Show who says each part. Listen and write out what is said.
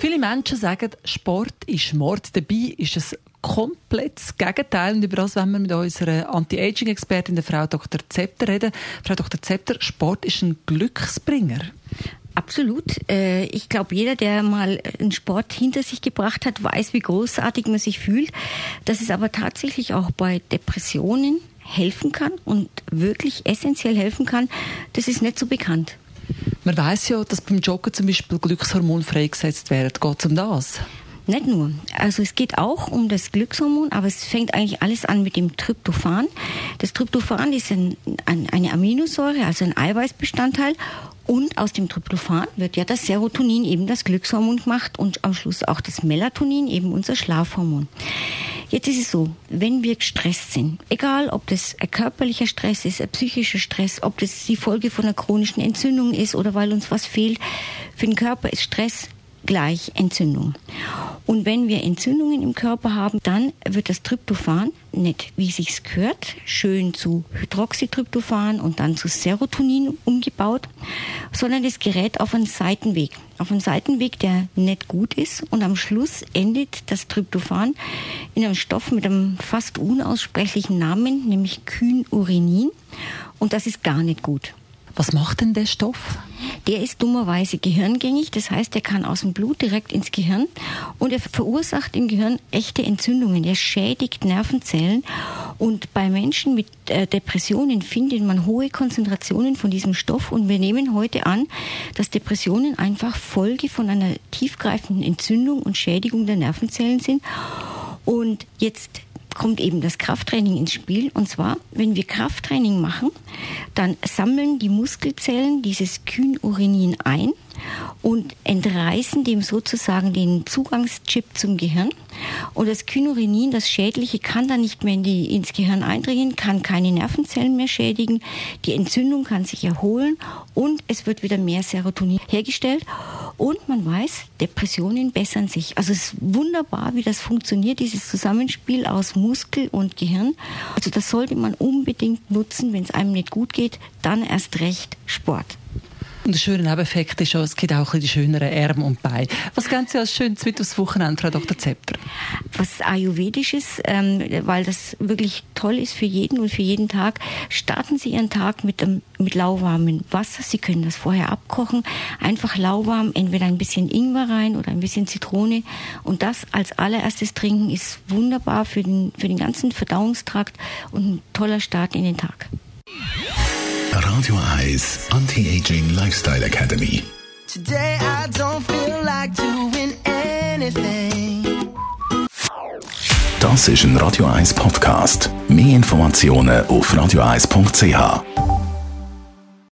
Speaker 1: Viele Menschen sagen, Sport ist Mord. Dabei ist es komplett das Gegenteil. Und über das wenn wir mit unserer Anti-Aging-Expertin, der Frau Dr. Zepter, reden. Frau Dr. Zepter, Sport ist ein Glücksbringer.
Speaker 2: Absolut. Äh, ich glaube, jeder, der mal einen Sport hinter sich gebracht hat, weiß, wie großartig man sich fühlt. Dass es aber tatsächlich auch bei Depressionen helfen kann und wirklich essentiell helfen kann, das ist nicht so bekannt.
Speaker 1: Man weiß ja, dass beim Joggen zum Beispiel Glückshormon freigesetzt werden. Geht es um das?
Speaker 2: Nicht nur. Also es geht auch um das Glückshormon, aber es fängt eigentlich alles an mit dem Tryptophan. Das Tryptophan ist ein, ein, eine Aminosäure, also ein Eiweißbestandteil. Und aus dem Tryptophan wird ja das Serotonin, eben das Glückshormon gemacht und am Schluss auch das Melatonin, eben unser Schlafhormon. Jetzt ist es so, wenn wir gestresst sind, egal ob das ein körperlicher Stress ist, ein psychischer Stress, ob das die Folge von einer chronischen Entzündung ist oder weil uns was fehlt, für den Körper ist Stress gleich Entzündung. Und wenn wir Entzündungen im Körper haben, dann wird das Tryptophan nicht, wie sich's gehört, schön zu Hydroxytryptophan und dann zu Serotonin umgebaut, sondern es gerät auf einen Seitenweg. Auf einen Seitenweg, der nicht gut ist und am Schluss endet das Tryptophan in einem Stoff mit einem fast unaussprechlichen Namen, nämlich Kynurinin. Und das ist gar nicht gut.
Speaker 1: Was macht denn der Stoff?
Speaker 2: Der ist dummerweise gehirngängig, das heißt, er kann aus dem Blut direkt ins Gehirn und er verursacht im Gehirn echte Entzündungen. Er schädigt Nervenzellen und bei Menschen mit äh, Depressionen findet man hohe Konzentrationen von diesem Stoff und wir nehmen heute an, dass Depressionen einfach Folge von einer tiefgreifenden Entzündung und Schädigung der Nervenzellen sind. Und jetzt kommt eben das Krafttraining ins Spiel. Und zwar, wenn wir Krafttraining machen, dann sammeln die Muskelzellen dieses Kynurinin ein und entreißen dem sozusagen den Zugangschip zum Gehirn. Und das Kynurinin, das Schädliche, kann dann nicht mehr in die, ins Gehirn eindringen, kann keine Nervenzellen mehr schädigen, die Entzündung kann sich erholen und es wird wieder mehr Serotonin hergestellt. Und man weiß, Depressionen bessern sich. Also es ist wunderbar, wie das funktioniert, dieses Zusammenspiel aus Muskel und Gehirn. Also das sollte man unbedingt nutzen, wenn es einem nicht gut geht, dann erst recht Sport.
Speaker 1: Und der schöne Nebeneffekt ist auch, es gibt auch ein die schöneren Arme und Beine. Was geben Sie als schönes mit Frau Dr. Zepter?
Speaker 2: Was Ayurvedisches, ähm, weil das wirklich toll ist für jeden und für jeden Tag. Starten Sie Ihren Tag mit, ähm, mit lauwarmem Wasser. Sie können das vorher abkochen. Einfach lauwarm, entweder ein bisschen Ingwer rein oder ein bisschen Zitrone. Und das als allererstes trinken ist wunderbar für den, für den ganzen Verdauungstrakt und ein toller Start in den Tag.
Speaker 3: Radio 1 Anti-Aging Lifestyle Academy.
Speaker 4: Today I don't feel like doing anything.
Speaker 3: Das ist ein Radio 1 Podcast. Mehr Informationen auf radio1.ch.